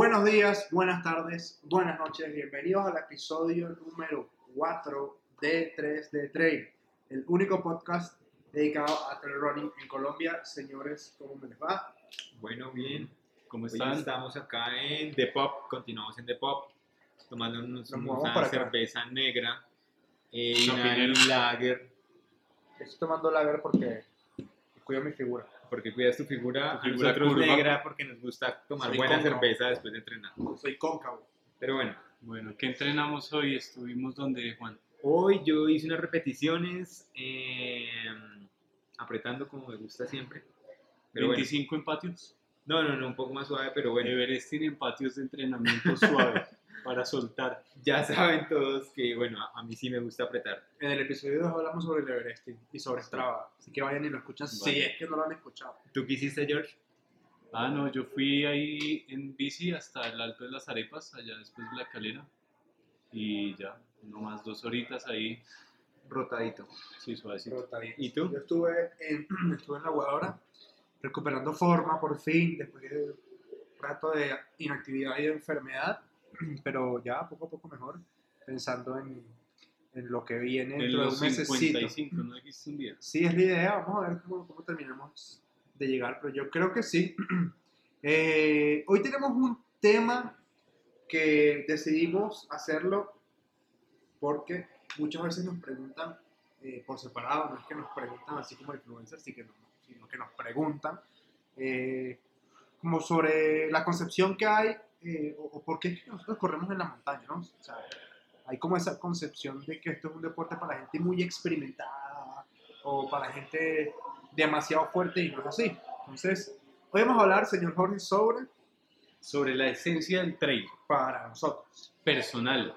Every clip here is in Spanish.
Buenos días, buenas tardes, buenas noches. Bienvenidos al episodio número 4 de 3 de Trail, el único podcast dedicado a trail running en Colombia. Señores, ¿cómo me les va? Bueno, bien. ¿Cómo Hoy están? estamos acá en The Pop, continuamos en The Pop, tomando Nos movamos una acá. cerveza negra eh, y una Chapinero. lager, Estoy tomando lager porque cuido mi figura. Porque cuidas tu figura, Tu figura a nosotros curva. negra porque nos gusta tomar Soy buena cóncavo. cerveza después de entrenar. Soy cóncavo. Pero bueno, Bueno, ¿qué entrenamos hoy? Estuvimos donde, Juan. hoy yo hice unas repeticiones, eh, apretando como me gusta siempre. Pero bueno, 25 en patios. no, no, no, un poco más suave, pero bueno, Everesting en patios de entrenamiento suave para soltar. ya saben todos que, bueno, a, a mí sí me gusta apretar. En el episodio 2 hablamos sobre el Everesting y sobre Strava. Así que vayan y lo escuchan si Vale. es que no lo han escuchado. ¿Tú qué hiciste, George? Ah, no, yo fui ahí en bici hasta el Alto de las Arepas, allá después de la calera. Y ya, nomás dos horitas ahí, Rotadito. sí, suavecito. Bien. ¿Y tú? Yo estuve en, estuve en la guadora recuperando forma por fin, después de un rato de inactividad y de enfermedad, pero ya poco a poco mejor, pensando en, en lo que viene En dentro de un mesecito. 55, ¿no dijiste un día? Sí, es la idea, vamos a ver cómo, cómo terminamos de llegar, pero yo creo que sí. Eh, hoy tenemos un tema que decidimos hacerlo porque muchas veces nos preguntan eh, por separado, no es que nos preguntan así como influencers, sí que no, sino que nos preguntan eh, como sobre la concepción que hay eh, o, o por qué es que nosotros corremos en la montaña, ¿no? O sea, hay como esa concepción de que esto es un deporte para gente muy experimentada o para gente demasiado fuerte y no es así. Entonces, hoy vamos a hablar, señor Jorge, sobre Sobre la esencia del trail para nosotros. personal,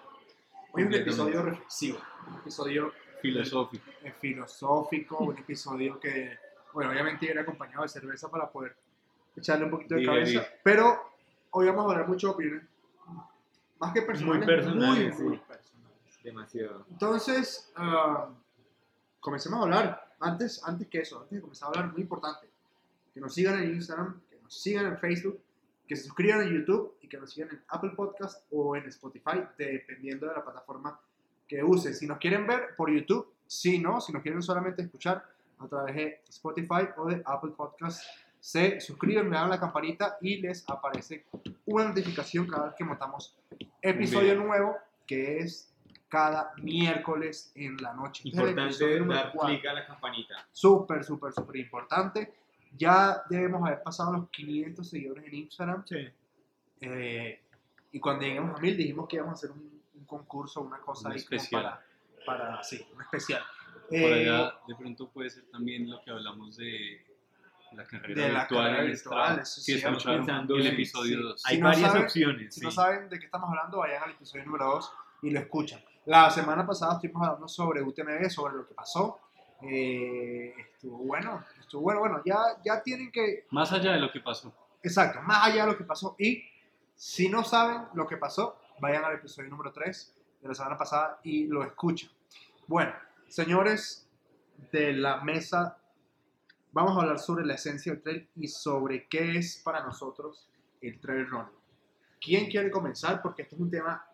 Hoy es un episodio reflexivo, un episodio filosófico. eh, filosófico, un episodio que, bueno, obviamente viene acompañado de cerveza para poder echarle un poquito de Digerir. cabeza, pero hoy vamos a hablar mucho de opiniones, más que personales, personales, muy, muy sí. personales. Demasiado. Entonces, ah, comencemos a hablar. Antes, antes que eso, antes de comenzar a hablar, muy importante, que nos sigan en Instagram, que nos sigan en Facebook, que se suscriban en YouTube y que nos sigan en Apple Podcast o en Spotify, dependiendo de la plataforma que usen. Si nos quieren ver por YouTube, si no, si nos quieren solamente escuchar a través de Spotify o de Apple Podcast, se suscriben, le dan la campanita y les aparece una notificación cada vez que montamos episodio Bien. nuevo, que es cada miércoles en la noche. Importante dar clic a la campanita. Súper, súper, súper importante. Ya debemos haber pasado los 500 seguidores en Instagram. Sí. eh, y cuando lleguemos a 1000 dijimos que íbamos a hacer un, un concurso, una cosa Un ahí especial. para, para, sí, un especial. Por Eh, allá de pronto puede ser también lo que hablamos de la carrera De la virtual carrera en virtual, Strava. eso Si sí, escucharon pensando el episodio sí. 2. Hay Si no varias saben- opciones. Si sí. no saben de qué estamos hablando, vayan al episodio número 2 y lo escuchan. La semana pasada estuvimos hablando sobre UTMB, sobre lo que pasó. Eh, estuvo bueno, estuvo bueno. Bueno, ya, ya tienen que Más allá de lo que pasó. Exacto, más allá de lo que pasó. Y si no saben lo que pasó, vayan al episodio número 3 de la semana pasada y lo escuchan. Bueno, señores de la mesa, vamos a hablar sobre la esencia del trail y sobre qué es para nosotros el trail running. ¿Quién quiere comenzar? Porque este es un tema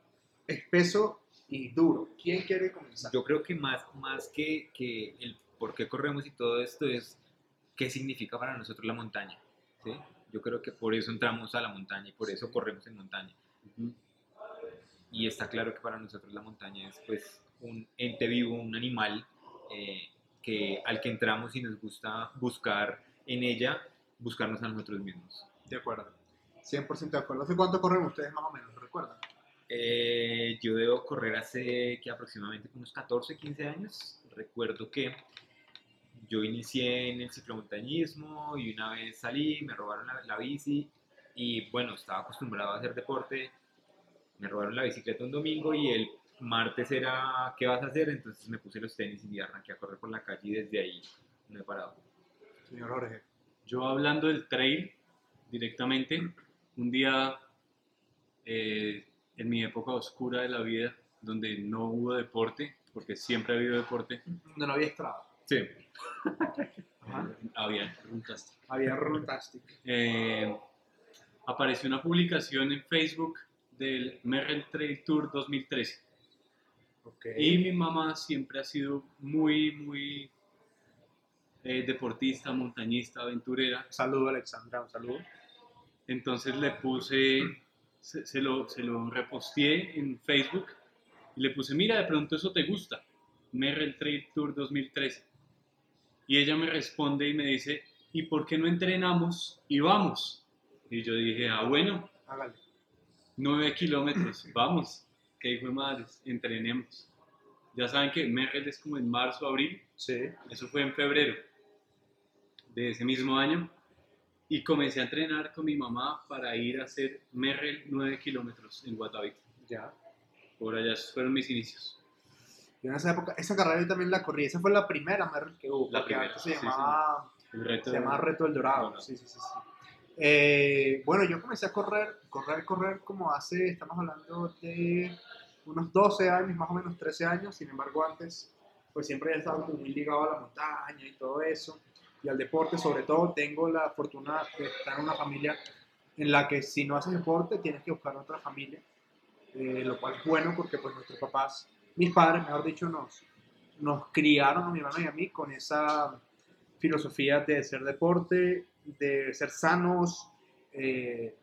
espeso y duro. ¿Quién quiere comenzar? Yo creo que más, más que, que el por qué corremos y todo esto es qué significa para nosotros la montaña. ¿sí? Yo creo que por eso entramos a la montaña y por eso corremos en montaña. Y está claro que para nosotros la montaña es pues un ente vivo, un animal eh, que, al que entramos y nos gusta buscar en ella, buscarnos a nosotros mismos. De acuerdo. 100% de acuerdo. ¿Hace cuánto corren ustedes más o menos? ¿Recuerdan? Eh, yo debo correr hace que aproximadamente unos 14, 15 años. Recuerdo que yo inicié en el ciclomontañismo y una vez salí, me robaron la, la bici y bueno, estaba acostumbrado a hacer deporte. Me robaron la bicicleta un domingo y el martes era ¿qué vas a hacer? Entonces me puse los tenis y arranqué a correr por la calle y desde ahí no he parado. Señor Jorge. Yo hablando del trail directamente, un día eh, en mi época oscura de la vida, donde no hubo deporte, porque siempre ha habido deporte, No, no había Strava. Sí. Ajá. había runtastic. Había Runtastic. Eh, apareció una publicación en Facebook del Merrell Trail Tour 2013. Ok. Y mi mamá siempre ha sido muy, muy eh, deportista, montañista, aventurera. Saludo, Alexandra, un saludo. Entonces le puse, se, se lo, se lo reposteé en Facebook y le puse, mira, de pronto eso te gusta, Merrell Trail Tour 2013. Y ella me responde y me dice, ¿y por qué no entrenamos y vamos? Y yo dije, ah, bueno, Hágale. 9 kilómetros, vamos, que hijo de madres, entrenemos. Ya saben que Merrell es como en marzo, abril, Sí. eso fue en febrero de ese mismo año. Y comencé a entrenar con mi mamá para ir a hacer Merrell 9 kilómetros en Guatavita. Ya. Por allá fueron mis inicios. Yo en esa época, esa carrera yo también la corrí. Esa fue la primera Merrill que hubo. La primera, se sí, llamaba, El reto se llamaba Reto del Dorado. Dorado. Sí, sí, sí. sí. Eh, bueno, yo comencé a correr, correr, correr como hace, estamos hablando de unos 12 años, más o menos 13 años. Sin embargo, antes, pues siempre he estado muy ligado a la montaña y todo eso. Y al deporte, sobre todo, tengo la fortuna de estar en una familia en la que si no haces deporte tienes que buscar otra familia, eh, lo cual es bueno porque pues nuestros papás, mis padres, mejor dicho, nos, nos criaron a mi hermano y a mí con esa filosofía de hacer deporte, de ser sanos eh,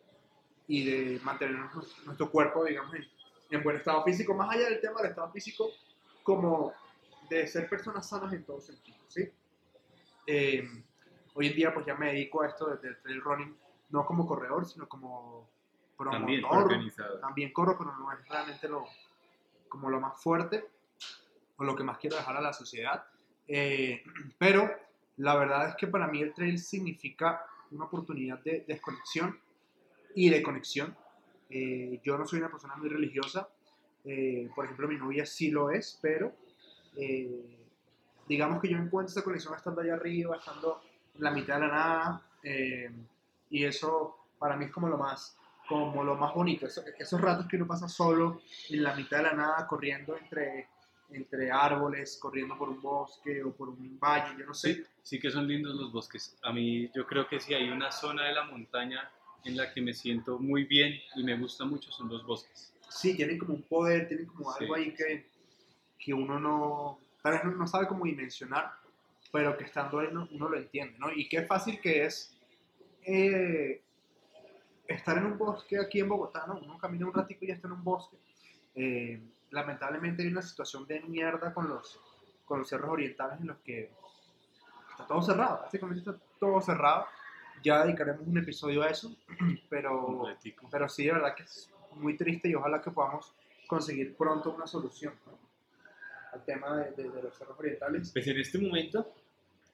y de mantener nuestro, nuestro cuerpo, digamos, en, en buen estado físico, más allá del tema del estado físico, como de ser personas sanas en todo sentido, ¿sí? Eh, hoy en día pues ya me dedico a esto del trail running, no como corredor, sino como También, promotor. Organizado. También corro, pero no es realmente lo, como lo más fuerte o lo que más quiero dejar a la sociedad. Eh, pero la verdad es que para mí el trail significa una oportunidad de desconexión y de conexión. Eh, yo no soy una persona muy religiosa, eh, por ejemplo mi novia sí lo es, pero eh, digamos que yo encuentro esa conexión estando allá arriba, estando en la mitad de la nada, eh, y eso para mí es como lo más, como lo más bonito, eso- esos ratos que uno pasa solo en la mitad de la nada, corriendo entre, entre árboles, corriendo por un bosque o por un valle, yo no sé. Sí, sí que son lindos los bosques. A mí yo creo que si hay una zona de la montaña en la que me siento muy bien y me gusta mucho son los bosques. Sí, tienen como un poder, tienen como Sí. algo ahí que, que uno no, tal vez no, no sabe cómo dimensionar, pero que estando ahí no- uno lo entiende, ¿no? Y qué fácil que es eh, estar en un bosque aquí en Bogotá, ¿no? Uno camina un ratico y ya está en un bosque. Eh, lamentablemente hay una situación de mierda con los, con los cerros orientales en los que está todo cerrado, básicamente está todo cerrado. Ya dedicaremos un episodio a eso, pero... Pero sí, de verdad que es muy triste y ojalá que podamos conseguir pronto una solución ¿no? al tema de, de- de los cerros orientales. Pues en este momento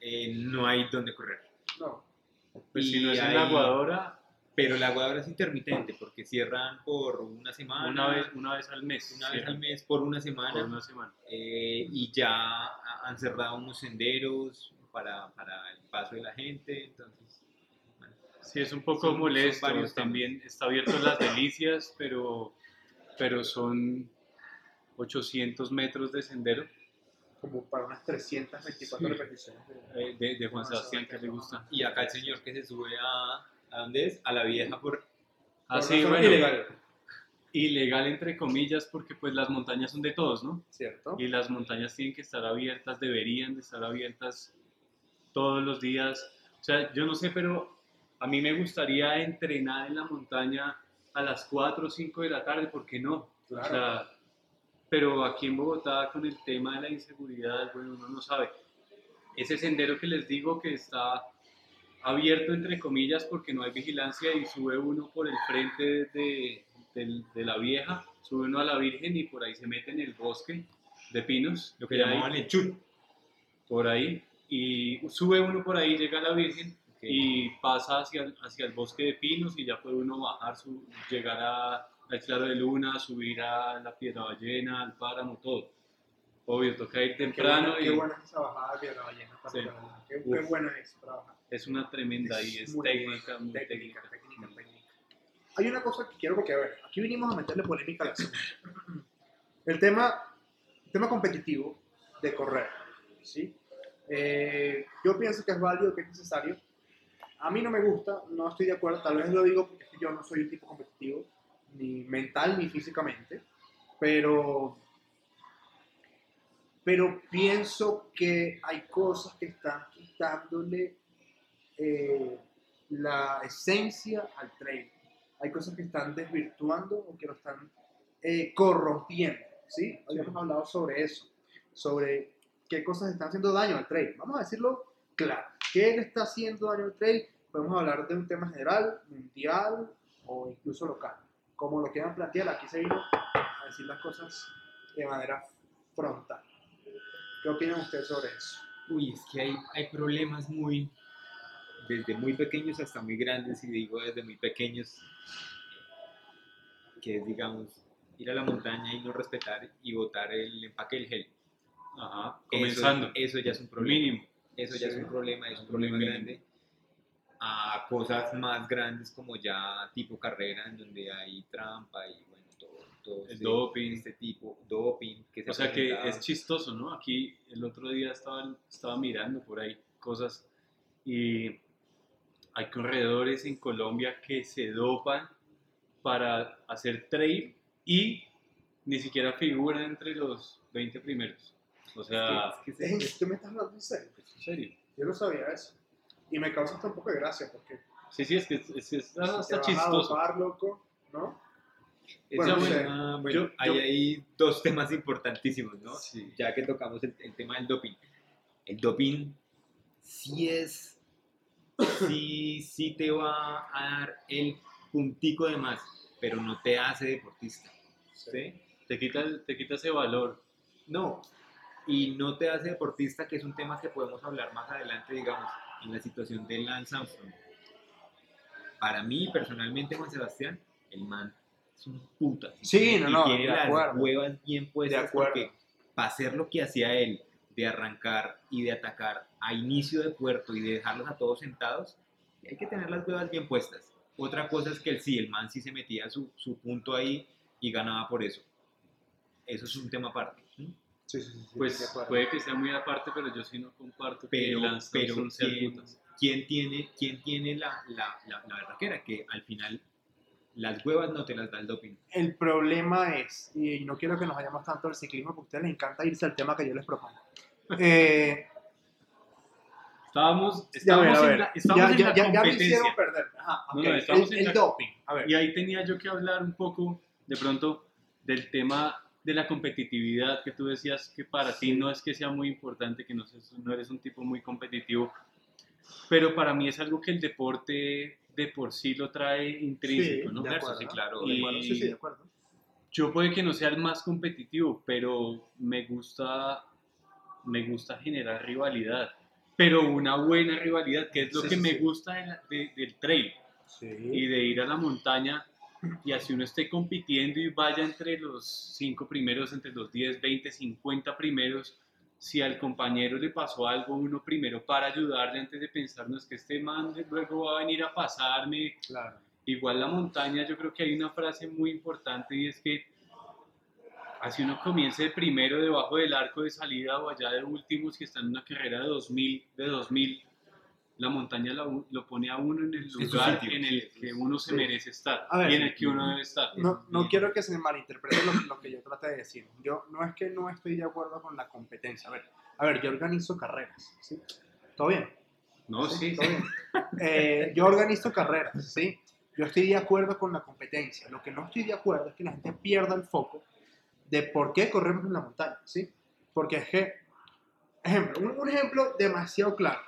eh, no hay donde correr. No, Pues si Y no es en hay- la aguadora, Pero la aguadora es intermitente porque cierran por una semana. una vez, una vez al mes. una vez al mes por una semana. por una semana. eh, y ya ha- han cerrado unos senderos para, para el paso de la gente. Entonces, Sí, es un poco Son- son molesto. varios También está abierto las delicias, pero, pero son 800 metros de sendero como para unas 324 Sí. repeticiones. de- eh, de, de Juan Sebastián que le gusta. y acá el señor que se sube a, ¿a dónde es? A la vieja por... Así, Por bueno, ilegal, ilegal entre comillas porque pues las montañas son de todos, ¿no? ¿cierto? Y las montañas tienen que estar abiertas, deberían de estar abiertas todos los días. O sea, yo no sé, pero a mí me gustaría entrenar en la montaña a las 4 o 5 de la tarde, ¿por qué no? Claro. O sea, pero aquí en Bogotá con el tema de la inseguridad, bueno, uno no sabe. Ese sendero que les digo que está abierto entre comillas porque no hay vigilancia y sube uno por el frente de, la vieja, sube uno a la Virgen y por ahí se mete en el bosque de pinos, Lo que llamaban el chut. por ahí, y sube uno por ahí, llega a la Virgen Ok. y pasa hacia, hacia el bosque de pinos y ya puede uno bajar, su, llegar a- al claro de luna, subir a la piedra ballena, al páramo, todo. Obvio, toca ir Qué temprano buena, y qué buena es esa bajada de Piedra Ballena. para Sí. Qué, qué buena es para bajar. es una tremenda y es muy técnica, muy técnica, técnica. técnica, técnica. Hay una cosa que quiero porque, a ver, aquí vinimos a meterle polémica al asunto. El tema, el tema competitivo de correr, ¿sí? Eh, yo pienso que es válido, que es necesario. A mí no me gusta, no estoy de acuerdo, tal vez lo digo porque yo no soy un tipo competitivo, ni mental ni físicamente, pero, pero pienso que hay cosas que están quitándole eh, la esencia al trail. Hay cosas que están desvirtuando o que lo están eh, corrompiendo, ¿sí? Habíamos hablado sobre eso, sobre qué cosas están haciendo daño al trail. Vamos a decirlo claro. ¿Qué le está haciendo daño al trail? Podemos hablar de un tema general, mundial o incluso local. Como lo quieran plantear, aquí se vino a decir las cosas de manera frontal. ¿Qué opinan ustedes sobre eso? Uy, es que hay, hay problemas muy, desde muy pequeños hasta muy grandes, y digo desde muy pequeños, que es, digamos, ir a la montaña y no respetar y botar el empaque del gel. Ajá, Eso- comenzando. Eso, ya es un problema. Mínimo. Eso ya es un problema, es un problema grande. A cosas más grandes como ya tipo carrera, en donde hay trampa y bueno, todo, todo El este, doping. este tipo, doping. Que se O sea que es chistoso, ¿no? Aquí el otro día estaba, estaba mirando por ahí cosas y hay corredores en Colombia que se dopan para hacer trail y ni siquiera figuran entre los 20 primeros. O sea, Es que- es que se- ¿Es- ¿Tú me estás hablando en serio? en serio. Yo no sabía eso. Y me causa hasta un poco de gracia porque Sí, sí, es que es, es- es si te hasta vas a chistoso. dopar, loco, ¿no? Bueno, sé. ah, bueno, Yo- hay yo- dos temas importantísimos, ¿no? Sí. Ya que tocamos el, el tema del doping. El doping sí es, sí, sí te va a dar el puntico de más, pero no te hace deportista, ¿sí? Te quita, el- te quita ese valor. No, y no te hace deportista, que es un tema que podemos hablar más adelante, digamos, en la situación de Lance Armstrong. Para mí, personalmente, Juan Sebastián, el man es un puta. Sí, no, y no, tiene de las acuerdo. huevas bien puestas De acuerdo. porque para hacer lo que hacía él, de arrancar y de atacar a inicio de puerto y de dejarlos a todos sentados, hay que tener las huevas bien puestas. Otra cosa es que el sí, el man sí se metía su, su punto ahí y ganaba por eso. Eso es un tema aparte. ¿Sí? Sí, sí, sí, de Pues puede que sea muy aparte, pero yo sí no comparto Pero, que Lance pero sea ¿quién, tiene, quién tiene la, la, la, la berraquera? Que al final las huevas no te las da el doping. El problema es, y no quiero que nos vayamos tanto al ciclismo, porque a ustedes les encanta irse al tema que yo les propongo. Eh, Estábamos, ya, a ver, estábamos a en ver. la, estábamos ya, en ya, la ya, ya me competencia. hicieron perder. Ajá, No, ok. no, estamos el, en el la- doping. A ver. Y ahí tenía yo que hablar un poco, de pronto, del tema de la competitividad, que tú decías que para ti no es que sea muy importante, que no, seas- no eres un tipo muy competitivo, pero para mí es algo que el deporte de por sí lo trae intrínseco, Sí, ¿no? de acuerdo. sí, claro. De acuerdo, sí, sí, de acuerdo. Yo puede que no sea el más competitivo, pero me gusta, me gusta generar rivalidad, pero una buena rivalidad, que es lo Sí, que me gusta de la- de- del trail y de ir a la montaña y así uno esté compitiendo y vaya entre los cinco primeros, entre los 10, 20, 50 primeros, si al compañero le pasó algo, uno primero para ayudarle antes de pensar, no es que este man luego va a venir a pasarme. Claro. Igual la montaña, yo creo que hay una frase muy importante y es que así uno comience de primero debajo del arco de salida o allá de últimos que están en una carrera de 2000, de 2000 la montaña lo, lo pone a uno en el lugar sitio, en el que uno se sí. merece estar A ver, y en el que uno debe estar. No, no quiero que se malinterprete lo, lo que yo traté de decir. Yo no es que no estoy de acuerdo con la competencia. A ver, a ver yo organizo carreras. ¿sí? ¿Todo bien? No, sí, todo bien. Eh, yo organizo carreras, ¿sí? Yo estoy de acuerdo con la competencia. Lo que no estoy de acuerdo es que la gente pierda el foco de por qué corremos en la montaña, ¿sí? Porque es que, ejemplo, un, un ejemplo demasiado claro,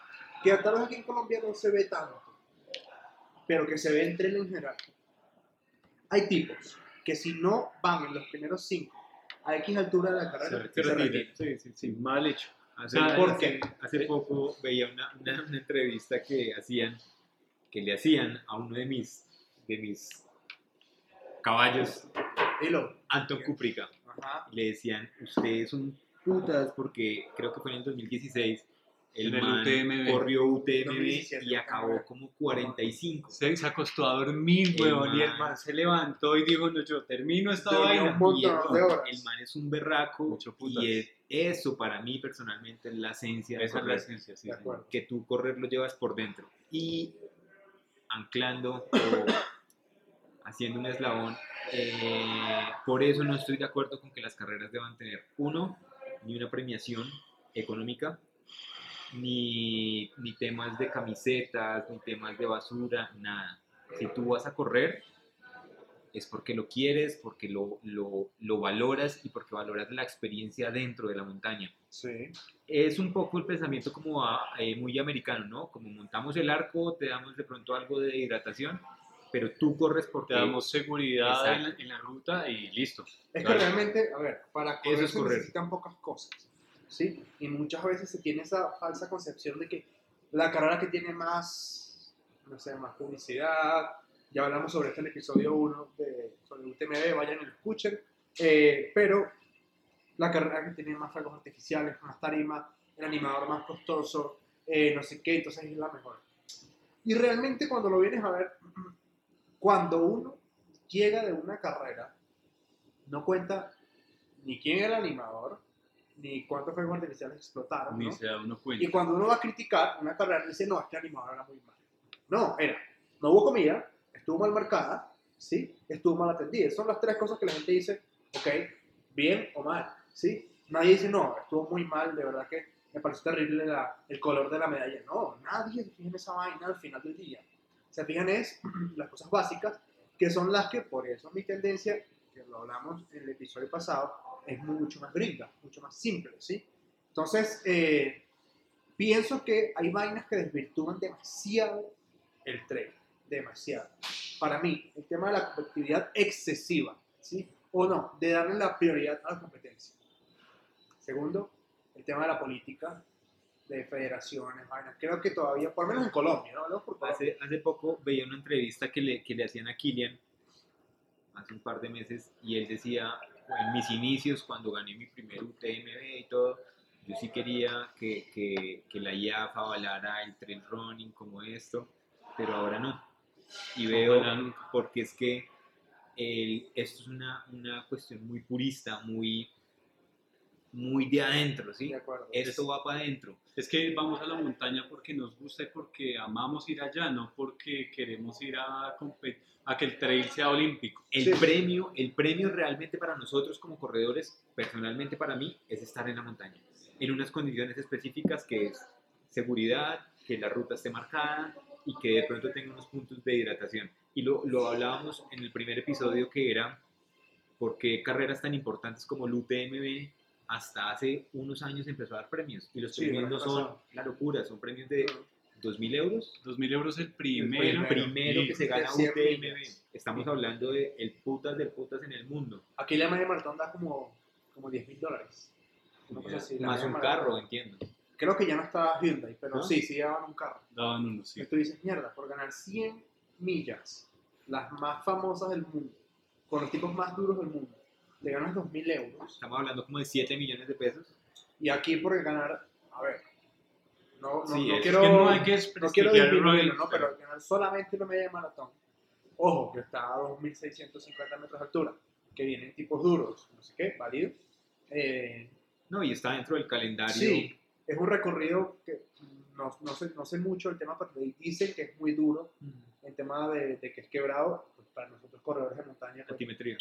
que tal vez aquí en Colombia no se ve tanto, pero que se ve en tren en general. Hay tipos que si no van en los primeros cinco a X altura de la carrera, Se se retira. retiran. Sí, sí, sí. mal hecho. Hace, Ah, ¿por hace- qué? hace poco veía una, una, una entrevista que hacían, que le hacían a uno de mis, de mis caballos, Dilo. Anton Kuprika. Ajá. Le decían, ustedes son putas porque creo que fue en el 2016. El el man UTMB. corrió UTMB 2017, y acabó como 45. Se, se acostó a dormir, huevón, y el man- se levantó y dijo, no, yo termino esta vaina. Y el, el man es un berraco y es- eso para mí personalmente es la esencia Esa es la esencia, sí. Que tú correr lo llevas por dentro. Y anclando o haciendo un eslabón. Eh, por eso no estoy de acuerdo con que las carreras deban tener, uno, ni una premiación económica, ni, ni temas de camisetas, ni temas de basura, nada. Si tú vas a correr, es porque lo quieres, porque lo, lo, lo valoras y porque valoras la experiencia dentro de la montaña. Sí. Es un poco el pensamiento como ah, eh, muy americano, ¿no? Como montamos el arco, te damos de pronto algo de hidratación, pero tú corres porque... Te damos seguridad en la, en la ruta y listo. Es que realmente, a ver, para correr Eso es se correr. necesitan pocas cosas, ¿sí? Y muchas veces se tiene esa falsa concepción de que la carrera que tiene más, no sé, más publicidad, ya hablamos sobre esto en el episodio 1 de, sobre UTMB, vayan y escuchen, eh, pero la carrera que tiene más fuegos artificiales, más tarima, el animador más costoso, eh, no sé qué, entonces es la mejor. Y realmente cuando lo vienes a ver, cuando uno llega de una carrera, no cuenta ni quién era el animador, ni cuántos fuegos artificiales explotaron, Ni ¿no? se da uno Y cuenta. cuando uno va a criticar una carrera, dice, no, este animador era muy malo. No, era, no hubo comida, estuvo mal marcada, ¿sí? Estuvo mal atendida. Son las tres cosas que la gente dice, ok, bien o mal, ¿sí? Nadie dice, no, estuvo muy mal, de verdad que me pareció terrible la- el color de la medalla. No, nadie se fija en esa vaina al final del día. Se fijan es las cosas básicas, que son las que, por eso mi tendencia, que lo hablamos en el episodio pasado, es mucho más gringa, mucho más simple, ¿sí? Entonces, eh, pienso que hay vainas que desvirtúan demasiado el trail, demasiado. Para mí, el tema de la competitividad excesiva, ¿sí? O no, de darle la prioridad a la competencia. Segundo, el tema de la política, de federaciones, vainas. Creo que todavía, por lo menos en Colombia, ¿no? Por Colombia. Hace, hace poco veía una entrevista que le, que le hacían a Kilian hace un par de meses y él decía, en mis inicios, cuando gané mi primer UTMB y todo, yo sí quería que, que, que la IAF avalara el trail running como esto, pero ahora no. Y veo, porque es que el- esto es una, una cuestión muy purista, muy, muy de adentro, ¿sí? De acuerdo. Esto va para adentro. Es que vamos a la montaña porque nos gusta y porque amamos ir allá, no porque queremos ir a, compe- a que el trail sea olímpico. El Sí. premio, el premio realmente para nosotros como corredores, personalmente para mí, es estar en la montaña, en unas condiciones específicas que es seguridad, que la ruta esté marcada y que de pronto tenga unos puntos de hidratación. Y lo, lo hablábamos en el primer episodio que era por qué carreras tan importantes como el UTMB hasta hace unos años empezó a dar premios. Y los Sí, premios no son pasado. la locura, son premios de 2.000 euros 2.000 euros el primero. primero. primero que se gana de 100 UTMB. millas. Estamos hablando de el putas del putas en el mundo. Aquí la media maratón da como, como 10 mil dólares. Una cosa así, la Más un maratón. carro, entiendo. Creo que ya no está Hyundai, pero ¿No? sí, sí daban un carro. Daban uno, sí. Y tú dices, mierda, por ganar 100 millas, las más famosas del mundo, con los tipos más duros del mundo, te ganas 2.000 euros. Estamos hablando como de 7 millones de pesos. Y aquí por ganar, a ver, no, no, Sí, no quiero, que no hay que no quiero disminuirlo, ¿no? pero ganar solamente una media maratón, ojo, que está a 2.650 metros de altura, que vienen tipos duros, no sé qué, válido. Eh, No, y está dentro del calendario. sí, es un recorrido que no, no, sé, no sé mucho el tema, pero dicen que es muy duro Mm, en tema de, de que es quebrado, pues, para nosotros corredores de montaña. pues, Altimetría.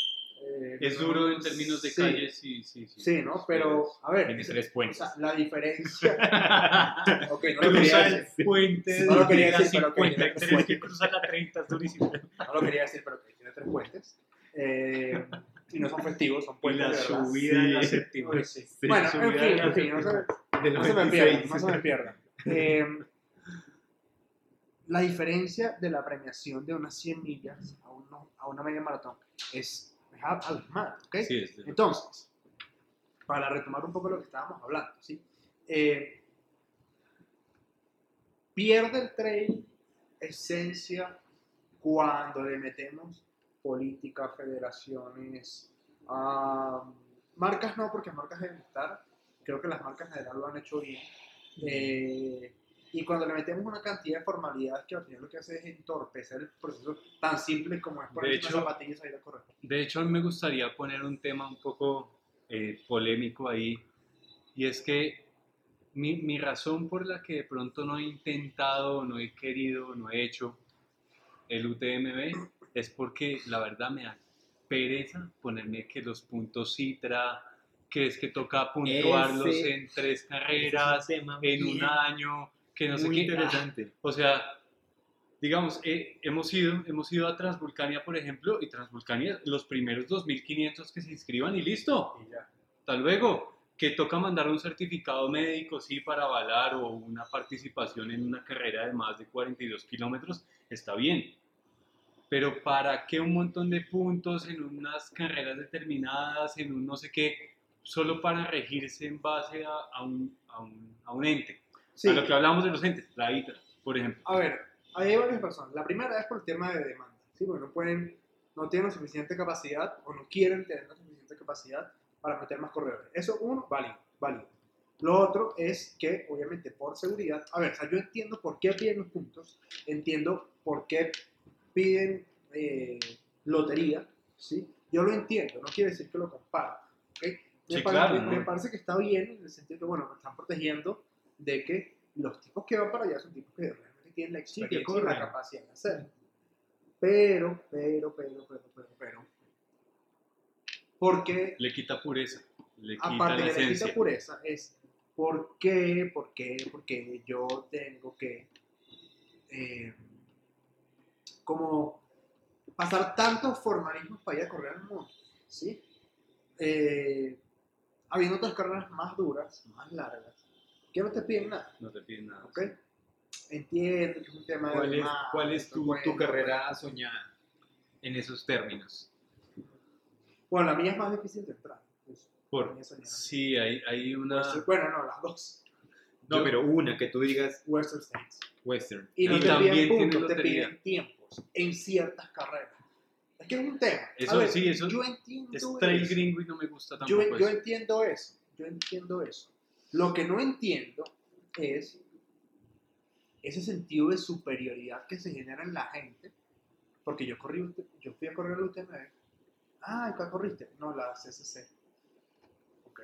Eh, Es duro en términos de sí, calle, sí, sí, sí. Sí, ¿no? Pero, a ver, Tiene es- tres o puentes. sea, la diferencia. ok, no lo quería decir, el puente No lo quería de la decir, pero que- 53 que cruza la 30, es durísimo. no lo quería decir, pero que tiene tres puentes. Eh, y no son festivos, son Y puentes la de verdad. subida de la Sí. séptima. Sí. Sí, bueno, en fin, la en fin, no se, no se me 96. pierdan, no se me pierdan. Eh, la diferencia de la premiación de unas 100 millas a, uno- a una media maratón es, Entonces, para retomar un poco lo que estábamos hablando, ¿sí? Eh, pierde el trail esencia cuando le metemos política, federaciones, marcas no, porque marcas deben estar, creo que las marcas en general lo han hecho bien, Eh, y cuando le metemos una cantidad de formalidades que al final lo que hace es entorpecer el proceso tan simple como es poner hecho- zapatillas y ir a correr. De hecho, me gustaría poner un tema un poco eh, polémico ahí, y es que mi, mi razón por la que de pronto no he intentado, no he querido, no he hecho, el UTMB es porque la verdad me da pereza ponerme que los puntos Citra, que es que toca puntuarlos Ese- en tres carreras, es un tema en un año, que no sé muy qué. interesante. O sea, digamos, eh, hemos, ido, hemos ido a Transvulcania, por ejemplo, y Transvulcania, los primeros 2.500 que se inscriban y listo. Y ya. Hasta luego. Que toca mandar un certificado médico, sí, para avalar o una participación en una carrera de más de 42 kilómetros, está bien. Pero ¿para qué un montón de puntos en unas carreras determinadas, en un no sé qué, solo para regirse en base a, a un, a, un, a un ente? Sí. A lo que hablamos de los entes, la ITRA, por ejemplo. A ver, hay varias razones. La primera es por el tema de demanda. ¿sí? Porque no pueden, no tienen la suficiente capacidad o no quieren tener la suficiente capacidad para meter más corredores. Eso, uno, válido, válido. Lo otro es que, obviamente, por seguridad, a ver, o sea, yo entiendo por qué piden los puntos, entiendo por qué piden eh, lotería, ¿sí? Yo lo entiendo, no quiere decir que lo comparo, ¿ok? Me, Sí, parece, claro, me- me ¿no? parece que está bien en el sentido que, bueno, me están protegiendo de que los tipos que van para allá son tipos que realmente tienen la experiencia y corren. la capacidad de hacerlo. Pero, pero, pero, pero, pero, pero. Porque, Le quita pureza, le quita aparte la esencia. quita pureza, es ¿por qué, por qué, por qué yo tengo que eh, como pasar tantos formalismos para ir a correr al mundo, ¿sí? Eh, habiendo otras carreras más duras, más largas, que no te piden nada. No te piden nada. ¿ok? Entiendo que es un tema de ¿Cuál es, demanda, cuál es tu, bueno, tu carrera soñada en esos términos? Bueno, la mía es más difícil de entrar. pues, Por-. Sí, hay, hay una... Pues, bueno, no, las dos. No, Yo- pero una que tú digas Western States. western. Y no Y te también piden puntos, te piden tiempos en ciertas carreras. Es que es un tema. Eso ver, sí, eso yo entiendo es trail eso. gringo y no me gusta Yo, tampoco yo eso. entiendo eso. Yo entiendo eso. Lo que no entiendo es ese sentido de superioridad que se genera en la gente. Porque yo corrí, yo fui a correr la UTMB. Ah, ¿cuál corriste? No, la CCC. Ok.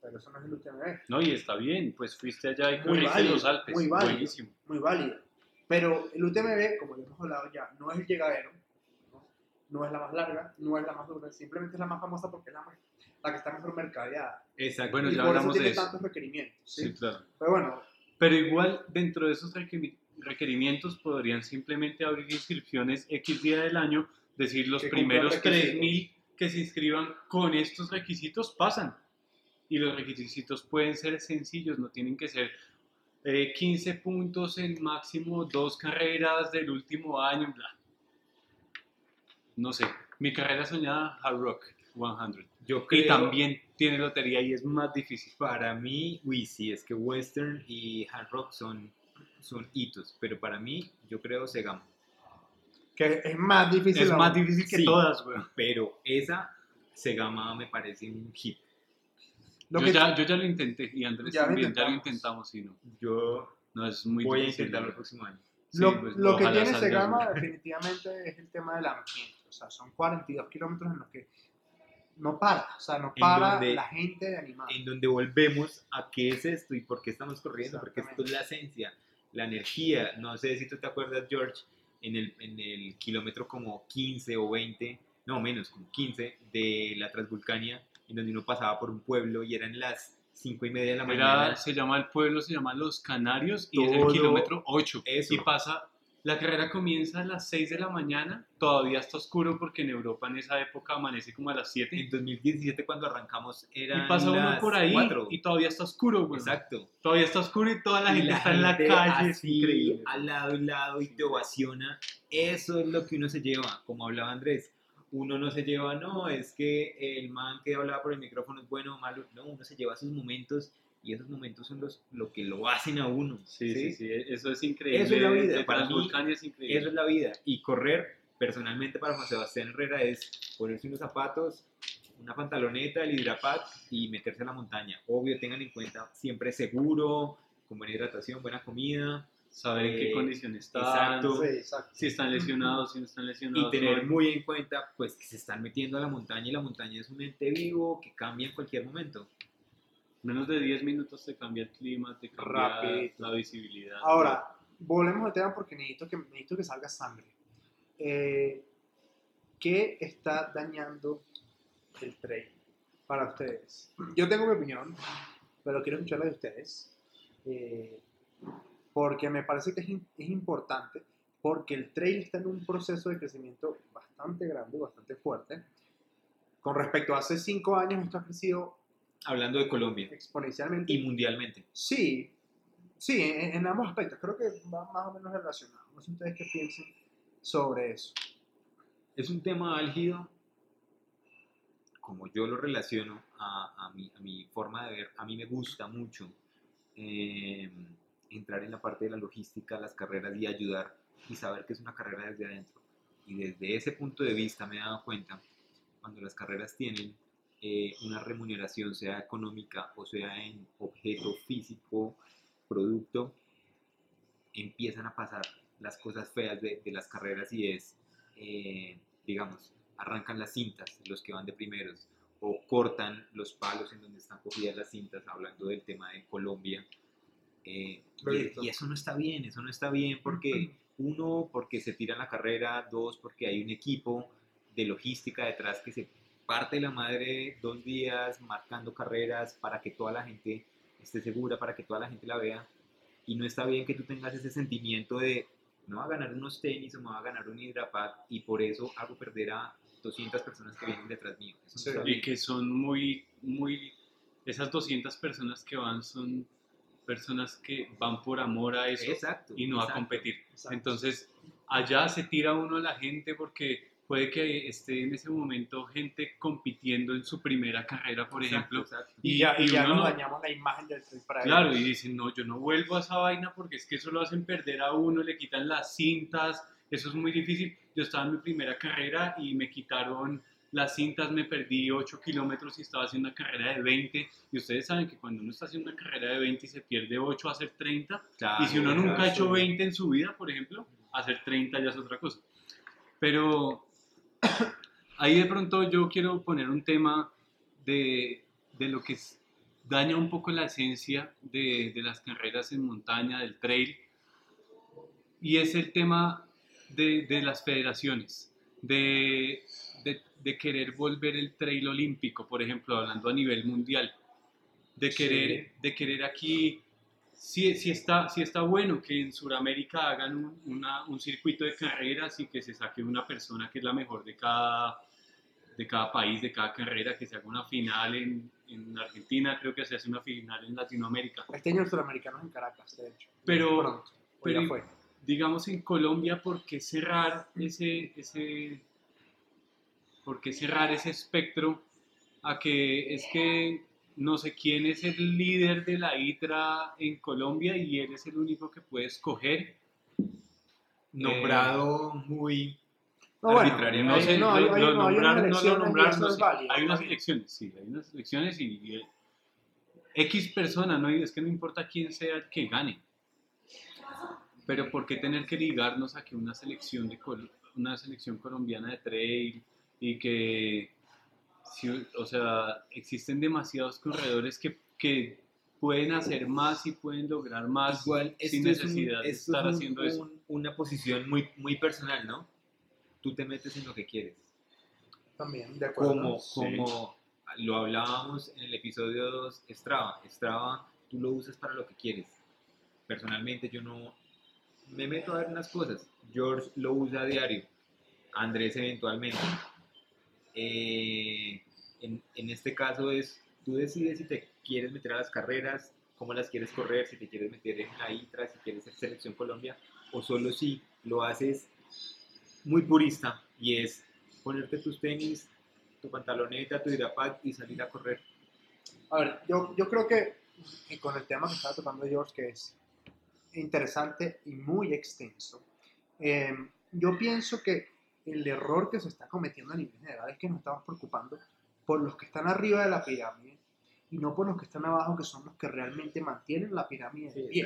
Pero eso no es el UTMB. No, y está bien, pues fuiste allá y corriste los Alpes. muy válido. Buenísimo. muy válido. Pero el UTMB, como ya hemos hablado ya, no es el llegadero, ¿no? No es la más larga, no es la más dura, simplemente es la más famosa porque es la, más- la que está mejor mercadeada. Exacto. Bueno, y ya por eso hablamos de tiene eso. tantos requerimientos. ¿sí? Sí, claro. Pero bueno, Pero igual, dentro de esos requerimientos, podrían simplemente abrir inscripciones X día del año, decir los primeros requisitos. 3.000 que se inscriban con estos requisitos pasan. Y los requisitos pueden ser sencillos, no tienen que ser eh, 15 puntos en máximo dos carreras del último año, bla. No sé, mi carrera soñada, Hard Rock 100. Yo creo, Y también tiene lotería y es más difícil. para mí, uy, sí, es que western y hard rock son, son hitos, pero para mí, yo creo Segamo. que es más difícil. Es aún. más difícil que Sí. todas, weón. Pero esa Segama me parece un hit. Lo Yo, que- ya, yo ya lo intenté y Andrés Ya lo también, ya lo intentamos. y no. Yo No, es muy voy a intentarlo el próximo año. Sí, lo, pues, lo que tiene Segama definitivamente es el tema del ambiente. O sea, son 42 kilómetros en los que no para. O sea, no para donde- la gente de animar. En donde volvemos a qué es esto y por qué estamos corriendo, porque esto es la esencia, la energía. No sé si tú te acuerdas, George, en el, en el kilómetro como 15 o 20, no menos, como 15 de la Transvulcania, en donde uno pasaba por un pueblo y eran las 5 y media de la mañana. Era- se llama el pueblo, se llama Los Canarios y es el kilómetro 8. eso. Y pasa, la carrera comienza a las 6 de la mañana, todavía está oscuro porque en Europa en esa época amanece como a las 7. En 2017 cuando arrancamos era Y pasa uno por ahí 4. y todavía está oscuro, güey. Exacto. Todavía está oscuro y toda la Y gente está en la gente calle, así, increíble. al lado y lado y te ovaciona. Eso es lo que uno se lleva, como hablaba Andrés. Uno no se lleva, no, es que el man que hablaba por el micrófono es bueno o malo. No, uno se lleva sus momentos y esos momentos son los lo que lo hacen a uno. Sí, sí, sí, eso es increíble. Eso es la vida, para mí, es increíble. Eso es la vida. Y correr, personalmente para Juan Sebastián Herrera, es ponerse unos zapatos, una pantaloneta, el hidrapat y meterse a la montaña. Obvio, tengan en cuenta siempre seguro, con buena hidratación, buena comida. Saber en qué Eh, condición están, exacto. Sí, exacto. si están lesionados, si no están lesionados. y tener muy en cuenta pues que se están metiendo a la montaña y la montaña es un ente vivo que cambia en cualquier momento. Menos de 10 minutos te cambia el clima, te cambia Rapidito. la visibilidad. Ahora, volvemos al tema porque necesito que, necesito que salga sangre. eh, ¿qué está dañando el trail para ustedes? Yo tengo mi opinión, pero quiero escucharla de ustedes, eh, porque me parece que es, es importante, porque el trail está en un proceso de crecimiento bastante grande, bastante fuerte. Con respecto a hace cinco años, esto ha crecido Hablando de Colombia exponencialmente. y mundialmente. Sí, sí, en, en ambos aspectos. Creo que va más o menos relacionado. No sé ustedes qué piensan sobre eso. Es un tema álgido, como yo lo relaciono a, a, mi, a mi forma de ver, a mí me gusta mucho eh, entrar en la parte de la logística, las carreras y ayudar y saber que es una carrera desde adentro. Y desde ese punto de vista me he dado cuenta, cuando las carreras tienen eh, una remuneración, sea económica o sea en objeto físico, producto, empiezan a pasar las cosas feas de, de las carreras y es, eh, digamos, arrancan las cintas, los que van de primeros, o cortan los palos en donde están cogidas las cintas, hablando del tema de Colombia. Eh, y, y eso no está bien, eso no está bien porque, uno, porque se tira la carrera, dos, porque hay un equipo de logística detrás que se parte la madre dos días marcando carreras para que toda la gente esté segura, para que toda la gente la vea. Y no está bien que tú tengas ese sentimiento de me va a ganar unos tenis o me va a ganar un hidrapad y por eso hago perder a 200 personas que vienen detrás mío. Eso Sí. y que son muy, muy, esas 200 personas que van son personas que van por amor a eso Exacto. y no a exacto. competir. Exacto. Entonces, allá se tira uno a la gente porque puede que esté en ese momento gente compitiendo en su primera carrera, por Exacto, ejemplo, exacto. y ya, y ya uno nos no- dañamos la imagen del para Claro, ellos. y dicen, no, yo no vuelvo a esa vaina porque es que eso lo hacen perder a uno, le quitan las cintas, eso es muy difícil. Yo estaba en mi primera carrera y me quitaron las cintas, me perdí 8 kilómetros y estaba haciendo una carrera de 20. Y ustedes saben que cuando uno está haciendo una carrera de 20 y se pierde 8 a hacer 30, Claro, y si uno nunca ha claro, hecho sí. 20 en su vida, por ejemplo, hacer 30 ya es otra cosa. Pero ahí de pronto yo quiero poner un tema de, de lo que es- daña un poco la esencia de, de las carreras en montaña, del trail, y es el tema de, de las federaciones, de, de- de querer volver el trail olímpico, por ejemplo, hablando a nivel mundial, de querer, de querer aquí, si, si, está, si está bueno que en Sudamérica hagan un, una- un circuito de carreras y que se saque una persona que es la mejor de cada, de cada país, de cada carrera, que se haga una final en, en Argentina, creo que se hace una final en Latinoamérica. Este año el sudamericano es en Caracas, de hecho. Pero- ya pero- fue. digamos en Colombia, ¿por qué cerrar ese, ese, por qué cerrar ese espectro a que es que no sé quién es el líder de la ITRA en Colombia y él es el único que puede escoger? Nombrado muy No, bueno, arbitrario. No hay- sé, no, hay- lo, hay- lo no, hay unas nombraron, no lo elecciones y nombraron, eso no es sé. válido, hay unas también. elecciones, sí, hay unas elecciones y, y X persona, no, es que no importa quién sea el que gane. Pero ¿por qué tener que ligarnos a que una selección, de Col- una selección colombiana de trail y que, si- o sea, existen demasiados corredores que, que pueden hacer más y pueden lograr más Igual, sin esto es, un- necesidad de estar es un- haciendo eso? un- una posición muy, muy personal, ¿no? Tú te metes en lo que quieres. También, de acuerdo. Como, Sí. como lo hablábamos en el episodio 2, Strava. Strava, tú lo usas para lo que quieres. Personalmente yo no me meto a ver unas cosas. George lo usa a diario. Andrés eventualmente. Eh, en, en este caso es, tú decides si te quieres meter a las carreras, cómo las quieres correr, si te quieres meter en la ITRA, si quieres ser Selección Colombia, o solo si lo haces muy purista y es ponerte tus tenis, tu pantaloneta, tu hidrapad y salir a correr. A ver, yo, yo creo que, con el tema que estaba tocando George, que es interesante y muy extenso, eh, yo pienso que el error que se está cometiendo a nivel general es que nos estamos preocupando por los que están arriba de la pirámide y no por los que están abajo, que son los que realmente mantienen la pirámide de Sí.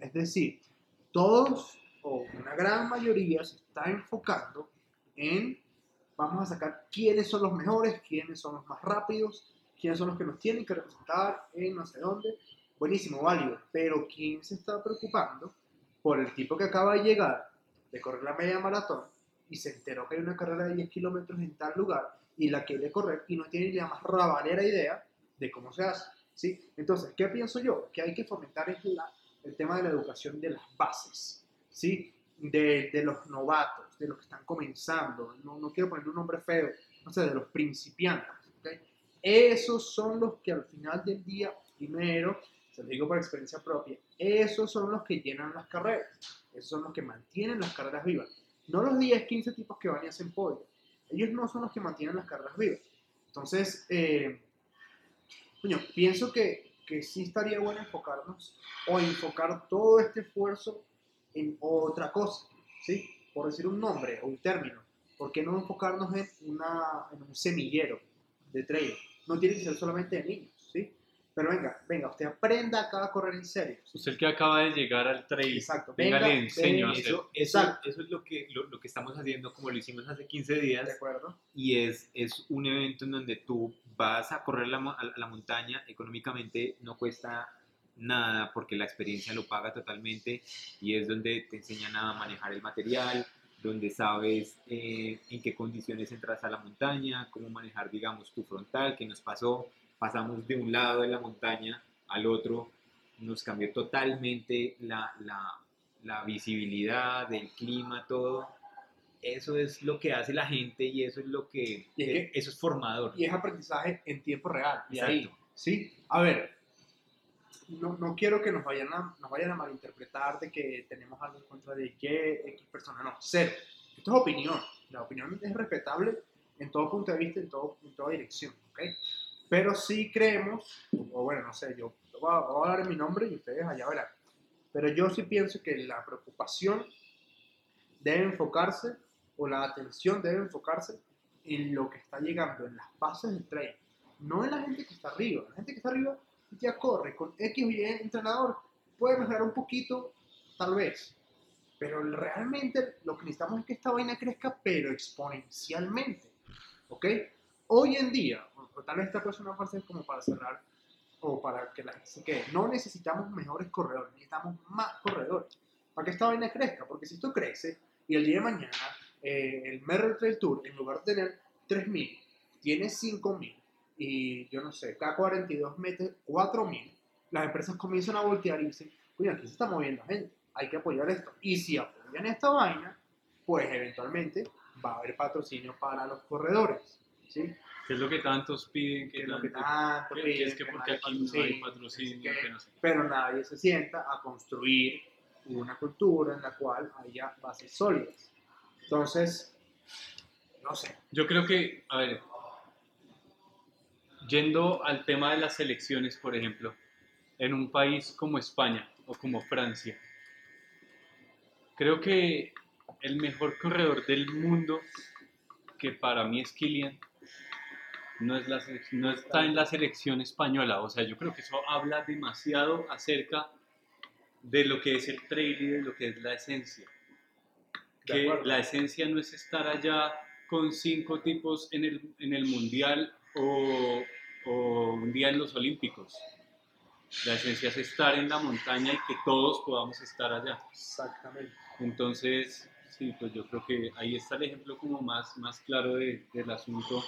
Es decir, todos o una gran mayoría se está enfocando en vamos a sacar quiénes son los mejores, quiénes son los más rápidos, quiénes son los que nos tienen que representar en no sé dónde. Buenísimo, válido. Pero ¿quién se está preocupando por el tipo que acaba de llegar de correr la media maratón y se enteró que hay una carrera de 10 kilómetros en tal lugar y la quiere correr y no tiene ni la más rabalera idea de cómo se hace. ¿sí? Entonces, ¿qué pienso yo? Que hay que fomentar es la, el tema de la educación de las bases, ¿sí? De, de los novatos, de los que están comenzando, no, no quiero poner un nombre feo, no sé, de los principiantes. ¿ok? Esos son los que al final del día, primero, se lo digo por experiencia propia, esos son los que llenan las carreras, esos son los que mantienen las carreras vivas. No los 10, 15 tipos que van y hacen podio. Ellos no son los que mantienen las carreras vivas. Entonces, eh, pienso que, que sí estaría bueno enfocarnos o enfocar todo este esfuerzo en otra cosa, ¿sí? Por decir un nombre o un término. ¿Por qué no enfocarnos en, una, en un semillero de trail? No tiene que ser solamente de niños, ¿sí? Pero venga, venga, usted aprenda acá a correr en serio. Usted que acaba de llegar al trail, Exacto. venga, Venga, le enseño a hacer. Eso, eso, Exacto. eso es lo que, lo, lo que estamos haciendo como lo hicimos hace 15 ¿De días acuerdo? y es, es un evento en donde tú vas a correr la, a la montaña, económicamente no cuesta nada porque la experiencia lo paga totalmente y es donde te enseñan a manejar el material, donde sabes eh, en qué condiciones entras a la montaña, cómo manejar, digamos, tu frontal, que nos pasó, pasamos de un lado de la montaña al otro, nos cambió totalmente la, la, la visibilidad, el clima, todo. Eso es lo que hace la gente y eso es lo que, es que- eso es formador. Y es aprendizaje en tiempo real. Y ahí, ¿sí? A ver, no, no quiero que nos vayan, a, nos vayan a malinterpretar de que tenemos algo en contra de que X persona. No, cero. Esto es opinión. La opinión es respetable en todo punto de vista, en, todo, en toda dirección. ¿ok? Pero sí creemos, o bueno, no sé, yo voy a, voy a mi nombre y ustedes allá verán. Pero yo sí pienso que la preocupación debe enfocarse, o la atención debe enfocarse en lo que está llegando en las bases del trail, no en la gente que está arriba. La gente que está arriba ya corre con X o Y entrenador, puede mejorar un poquito, tal vez, pero realmente lo que necesitamos es que esta vaina crezca, pero exponencialmente. ¿Ok? Hoy en día, o tal vez esta puede ser una frase como para cerrar, o para que la gente se quede, no necesitamos mejores corredores, necesitamos más corredores para que esta vaina crezca, porque si esto crece y el día de mañana eh, el Merrell Trail Tour, en lugar de tener 3.000, tiene 5.000 y yo no sé, K42 mete 4.000, las empresas comienzan a voltear y dicen, oye, aquí se está moviendo gente, hay que apoyar esto. Y si apoyan esta vaina, pues eventualmente va a haber patrocinio para los corredores, ¿sí? ¿Qué es lo que tantos piden? Que lo que tanto- tanto que- piden, es que que porque aquí no hay patrocinio, que- no sé. pero nadie se sienta a construir una cultura en la cual haya bases sólidas. Entonces, no sé, Yo creo que, a ver, yendo al tema de las elecciones, por ejemplo, en un país como España o como Francia, creo que el mejor corredor del mundo, que para mí es Kilian, no, es la no está en la selección española. O sea, yo creo que eso habla demasiado acerca de lo que es el trail y de lo que es la esencia. Que la esencia no es estar allá con cinco tipos en el, en el mundial o, o un día en los olímpicos. La esencia es estar en la montaña y que todos podamos estar allá. exactamente. Entonces, sí, pues yo creo que ahí está el ejemplo como más, más claro de- del asunto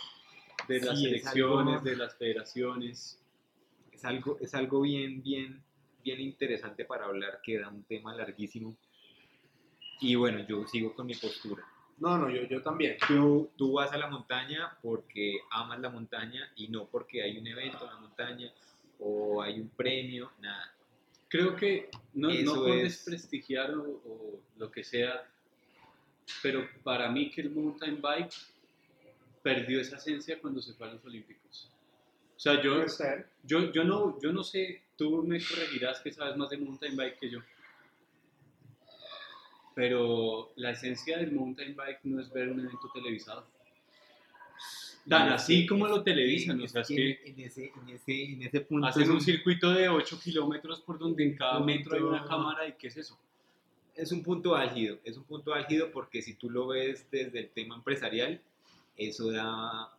de las Sí, es elecciones, algo- de las federaciones. es algo, es algo bien, bien, bien interesante para hablar, que da un tema larguísimo. Y bueno, yo sigo con mi postura. No, no, yo, yo también. Tú, tú vas a la montaña porque amas la montaña y no porque hay un evento en la montaña o hay un premio, nada. Creo que no, no por es- desprestigiar o, o lo que sea, pero para mí que el mountain bike perdió esa esencia cuando se fue a los Olímpicos. O sea, yo, yo, yo, no, yo no sé, tú me corregirás que sabes más de mountain bike que yo. Pero la esencia del mountain bike no es ver un evento televisado. Tan así como lo televisan, o sea, es que en ese, en ese, en ese punto hacen un circuito de 8 kilómetros por donde en cada metro hay una cámara y ¿qué es eso? es un punto álgido, es un punto álgido porque si tú lo ves desde el tema empresarial, eso da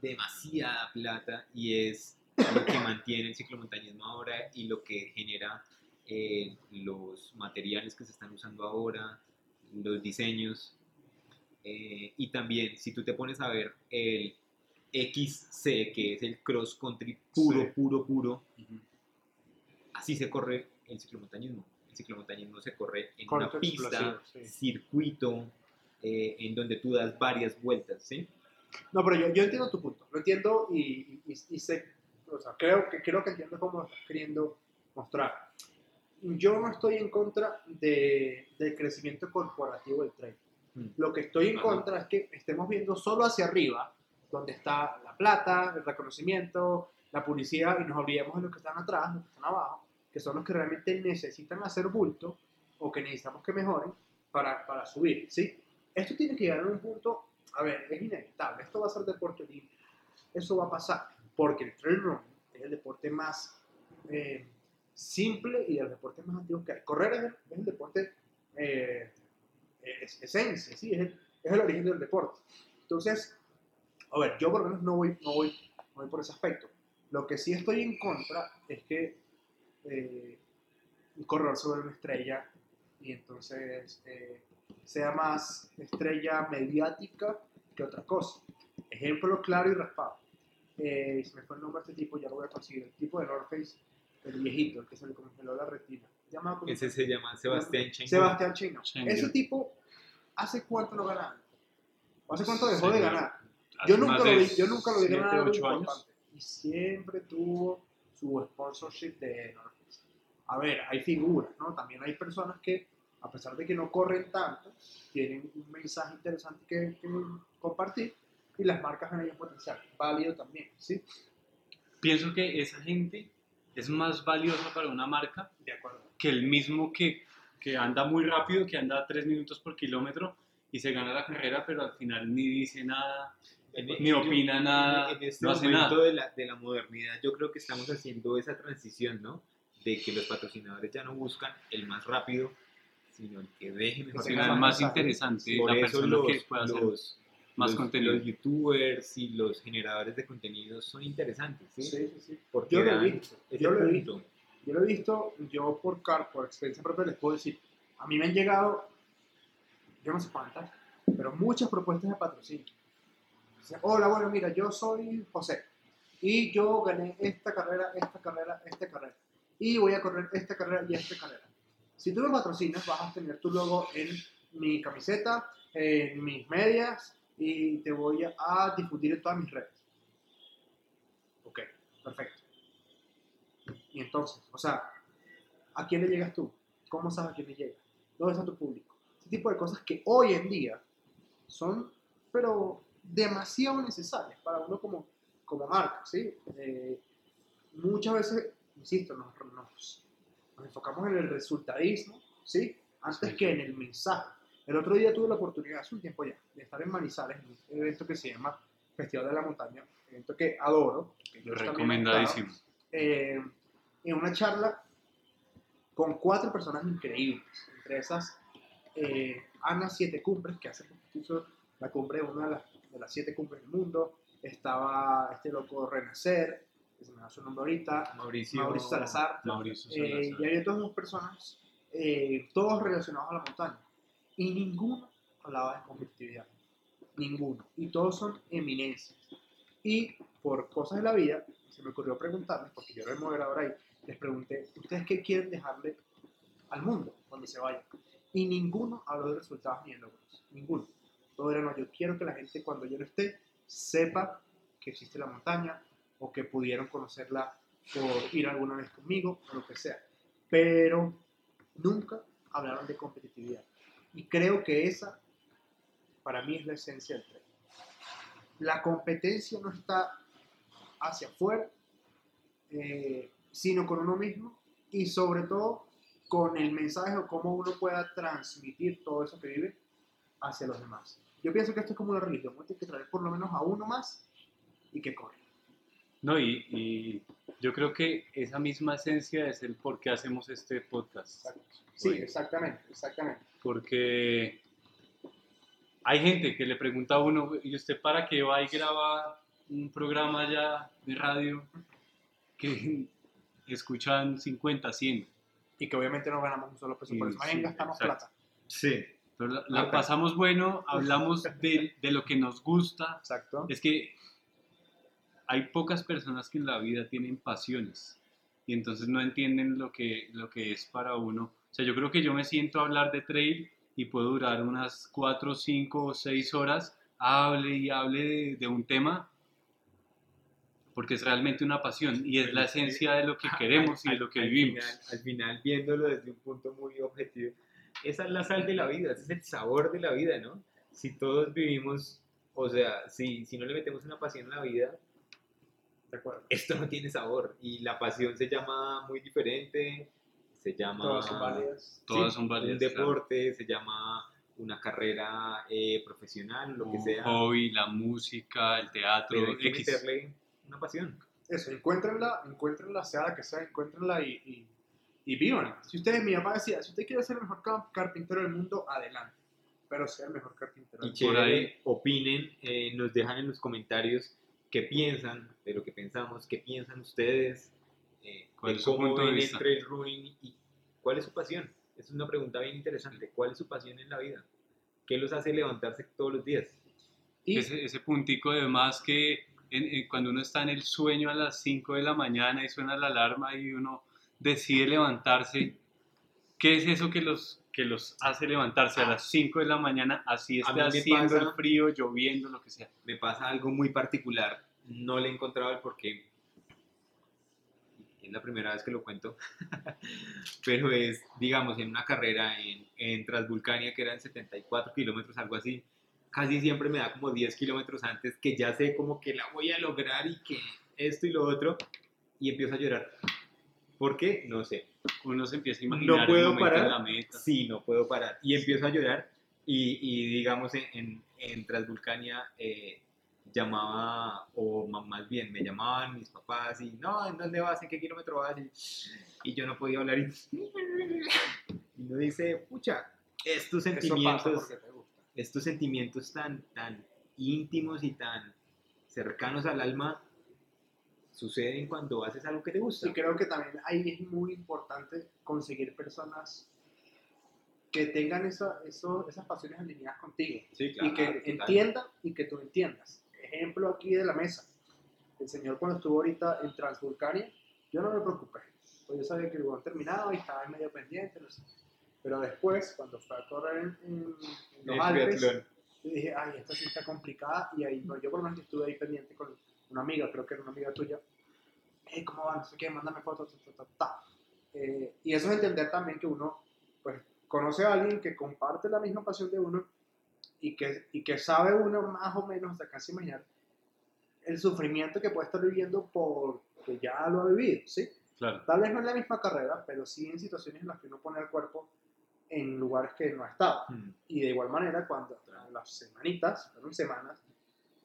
demasiada plata y es lo que mantiene el ciclomontañismo ahora y lo que genera eh, los materiales que se están usando ahora, los diseños. Eh, y también, si tú te pones a ver el XC, que es el cross country puro, Sí. puro, puro, así se corre el ciclomontañismo. El ciclomontañismo se corre en Corto, una pista, sí. circuito, eh, en donde tú das varias vueltas, ¿sí? No, pero yo, yo entiendo tu punto, lo entiendo y, y, y sé, o sea, creo que, creo que entiendo cómo estás queriendo mostrar. Yo no estoy en contra de, del crecimiento corporativo del trail. Mm. Lo que estoy en Ajá. contra es que estemos viendo solo hacia arriba, donde está la plata, el reconocimiento, la publicidad, y nos olvidemos de los que están atrás, los que están abajo, que son los que realmente necesitan hacer bulto o que necesitamos que mejoren para, para subir, ¿sí? Esto tiene que llegar a un punto, a ver, es inevitable, esto va a ser deporte olímpico, eso va a pasar, porque el trail running es el deporte más eh, simple y de los deportes más antiguos que hay. Correr es el, es el deporte eh, es, esencia, ¿sí? es, el, es el origen del deporte. Entonces, a ver, yo por lo menos no voy, no voy, no voy por ese aspecto. Lo que sí estoy en contra es que eh, un corredor sobre una estrella y entonces eh, sea más estrella mediática que otra cosa. Ejemplo claro y raspado. Eh, se me fue el nombre de este tipo, ya lo voy a conseguir. El tipo de North Face, el viejito, el que se le congeló la retina. Llamado como- Ese se llama Sebastián Cheng. Sebastián Chino. Chino. Ese tipo, ¿hace cuánto no gana? algo? ¿O ¿Hace cuánto dejó de Señor, ganar? Yo nunca, lo de vi, yo nunca lo vi ganar algo ocho años. importante. Y siempre tuvo su sponsorship de North Face. A ver, hay figuras, ¿no? También hay personas que, a pesar de que no corren tanto, tienen un mensaje interesante que, que compartir y las marcas ven ahí un potencial. Válido también, ¿sí? Pienso que esa gente es más valiosa para una marca De acuerdo. que el mismo que, que anda muy rápido, que anda a 3 minutos por kilómetro y se gana la carrera, pero al final ni dice nada, En- ni opina nada, En, en este no hace momento nada. De, la, de la modernidad, yo creo que estamos haciendo esa transición, ¿no? De que los patrocinadores ya no buscan el más rápido, sino el que deje mejor gana. más mensaje. interesante Por la eso persona los, que puede hacer los, más los- contenido. los youtubers y los generadores de contenido son interesantes, ¿sí? Sí, sí, sí. Porque Yo lo he visto. Yo lo he visto. Yo lo he visto, yo por car, por experiencia propia les puedo decir, a mí me han llegado, yo no sé cuántas, pero muchas propuestas de patrocinio. Dice, Hola, bueno, mira, yo soy José y yo gané esta carrera, esta carrera, esta carrera y voy a correr esta carrera y esta carrera. Si tú me patrocinas, vas a tener tu logo en mi camiseta, en mis medias y te voy a, difundir en todas mis redes. Ok, perfecto. Y entonces, o sea, ¿a quién le llegas tú? ¿Cómo sabes a quién le llega? ¿Dónde está tu público? Ese tipo de cosas que hoy en día son, pero demasiado necesarias para uno como, como marca, ¿sí? Eh, muchas veces, insisto, nos, nos, nos enfocamos en el resultadismo, ¿sí? Antes Sí. que en el mensaje. El otro día tuve la oportunidad, hace un tiempo ya, de estar en Manizales, en un evento que se llama Festival de la Montaña, evento que adoro. que yo Recomendadísimo. eh, en una charla con cuatro personas increíbles, entre esas eh, Ana Siete Cumbres, que hace la cumbre, una de las, de las siete cumbres del mundo, estaba este loco Renacer, que se me da su nombre ahorita, Mauricio, Mauricio Salazar, Mauricio eh, Salazar. y había otras dos personas, eh, todos relacionados a la montaña, y ninguno hablaba de competitividad, ninguno, y todos son eminencias. Y por cosas de la vida, se me ocurrió preguntarles, porque yo era el moderador ahí, les pregunté, ¿ustedes qué quieren dejarle al mundo cuando se vayan? Y ninguno habló de resultados ni de logros, ninguno. Todo era, no, yo quiero que la gente cuando yo no esté sepa que existe la montaña o que pudieron conocerla por ir alguna vez conmigo o lo que sea. Pero nunca hablaron de competitividad. Y creo que esa, para mí, es la esencia del tren. La competencia no está hacia afuera, eh, sino con uno mismo y sobre todo con el mensaje o cómo uno pueda transmitir todo eso que vive hacia los demás. Yo pienso que esto es como una religión, uno tiene que traer por lo menos a uno más y que corre. No, y, y yo creo que esa misma esencia es el por qué hacemos este podcast. Sí, Oye. exactamente, exactamente. Porque hay gente que le pregunta a uno, ¿y usted para qué va y graba un programa ya de radio que escuchan 50, 100? Y que obviamente no ganamos un solo peso por eso. Sí, gastamos exacto. plata. Sí, Pero la, pasamos bueno, hablamos de, de lo que nos gusta. Exacto. Es que hay pocas personas que en la vida tienen pasiones y entonces no entienden lo que, lo que es para uno. O sea, yo creo que yo me siento a hablar de trail y puedo durar unas 4, 5 o 6 horas, hable y hable de, de un tema, porque es realmente una pasión y es la esencia de lo que queremos y de lo que Al vivimos. final- al final, viéndolo desde un punto muy objetivo, esa es la sal de la vida, ese es el sabor de la vida, ¿no? Si todos vivimos, o sea, si, si no le metemos una pasión a la vida, De acuerdo. esto no tiene sabor. Y la pasión se llama muy diferente, se llama... Todas son válidas. Todas Sí, son válidas. Un deporte, se llama una carrera eh, profesional, lo que Un sea. hobby, la música, el teatro, Pero hay que X. meterle una pasión. Eso, encuéntrenla, encuéntrenla, sea la que sea, encuéntrenla y, y, y vívanla. Si ustedes, mi papá decía, si usted quiere ser el mejor car- carpintero del mundo, adelante. Pero sea el mejor carpintero Y del mundo. Por ahí- opinen, eh, nos dejan en los comentarios qué piensan de lo que pensamos, qué piensan ustedes, eh, ¿Cuál de es su cómo punto de ven el vista? trail running y cuál es su pasión. Es una pregunta bien interesante. ¿Cuál es su pasión en la vida? ¿Qué los hace levantarse todos los días? Y ese, ese puntico de más que en- en- cuando uno está en el sueño a las 5 de la mañana y suena la alarma y uno decide levantarse, ¿qué es eso que los, que los hace levantarse a las 5 de la mañana así me haciendo pasa- el frío, lloviendo, lo que sea? me pasa algo muy particular. No le he encontrado el porqué. Es la primera vez que lo cuento. Pero es, digamos, en una carrera en, en Transvulcania que eran 74 kilómetros, algo así. Casi siempre me da como 10 kilómetros antes que ya sé como que la voy a lograr y que esto y lo otro. Y empiezo a llorar. ¿Por qué? No sé. Uno se empieza a imaginar No el puedo momento parar. en la meta. Sí, no puedo parar. Y empiezo a llorar. Y, y digamos, en, en, en Transvulcania eh, llamaba, o más bien me llamaban mis papás y, no, ¿en dónde vas? ¿En qué kilómetro vas? Y, y yo no podía hablar. Y, y uno dice, pucha, estos sentimientos, porque estos sentimientos tan, tan íntimos y tan cercanos al alma suceden cuando haces algo que te gusta. Y creo que también ahí es muy importante conseguir personas que tengan esa, eso- esas pasiones alineadas contigo Sí, y que entiendan y que tú entiendas. Ejemplo aquí de la mesa. El señor cuando estuvo ahorita en Transvulcania, yo no me preocupé. Pues yo sabía que el huevón terminaba y estaba ahí medio pendiente, no sé. Pero después, cuando fue a correr en, en- en los Alpes, yo dije, ay, esta sí está complicada. Y ahí, no, yo por lo menos estuve ahí pendiente con una amiga, creo que era una amiga tuya. Hey, ¿cómo va? No sé qué, mándame fotos, ta, ta, ta. Eh, y eso es entender también que uno, pues, conoce a alguien que comparte la misma pasión de uno y que, y que sabe uno más o menos, hasta casi imaginar, el sufrimiento que puede estar viviendo porque ya lo ha vivido, ¿sí? Claro. Tal vez no en la misma carrera, pero sí en situaciones en las que uno pone el cuerpo en lugares que no ha estado. Mm. Y de igual manera, cuando las semanitas, fueron semanas,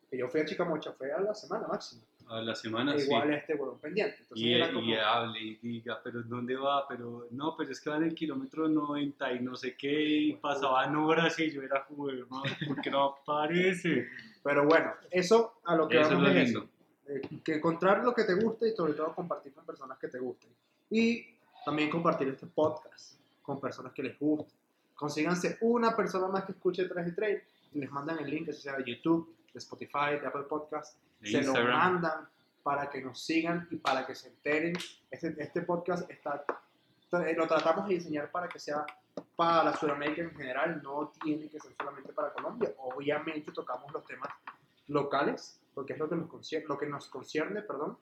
que yo fui a Chicamocha, fue a la semana máxima. A la semana sí. igual este huevón pendiente. Entonces Y, era como, y hable y diga, pero ¿dónde va? Pero no, pero es que va en el kilómetro 90 y no sé qué, y pasaban horas y yo era como, hermano, ¿por qué no aparece? pero bueno, eso a lo que Eso es vamos es eso. Eh, que encontrar lo que te guste y sobre todo compartir con personas que te gusten. Y también compartir este podcast con personas que les guste. Consíganse una persona más que escuche 3 y Trail y les mandan el link, sea de YouTube, de Spotify, de Apple Podcast. De se lo Instagram. mandan para que nos sigan y para que se enteren. Este, este podcast está, tra- lo tratamos de diseñar para que sea para Sudamérica en general, no tiene que ser solamente para Colombia. Obviamente tocamos los temas locales, porque es lo que nos concierne, lo que nos concierne perdón,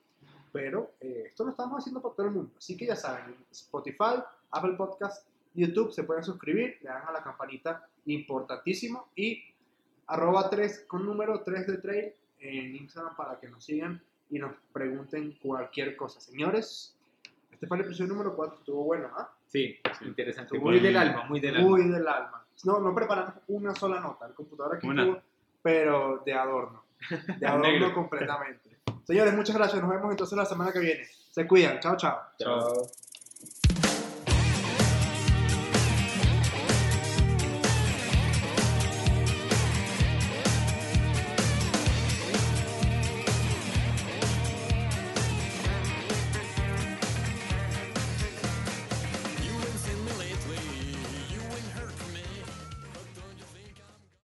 pero eh, esto lo estamos haciendo para todo el mundo. Así que ya saben, en Spotify, Apple Podcast, YouTube, se pueden suscribir, le dan a la campanita, importantísimo, y arroba 3 con número 3 de trail en Instagram para que nos sigan y nos pregunten cualquier cosa. Señores, este fue el episodio número 4, estuvo bueno, ¿ah? Sí, interesante. Muy Muy del alma, muy del alma. Muy del alma. No, no preparamos una sola nota, el computador aquí estuvo, pero de adorno. De adorno completamente. Señores, muchas gracias. Nos vemos entonces la semana que viene. Se cuidan. Chao, chao. Chao.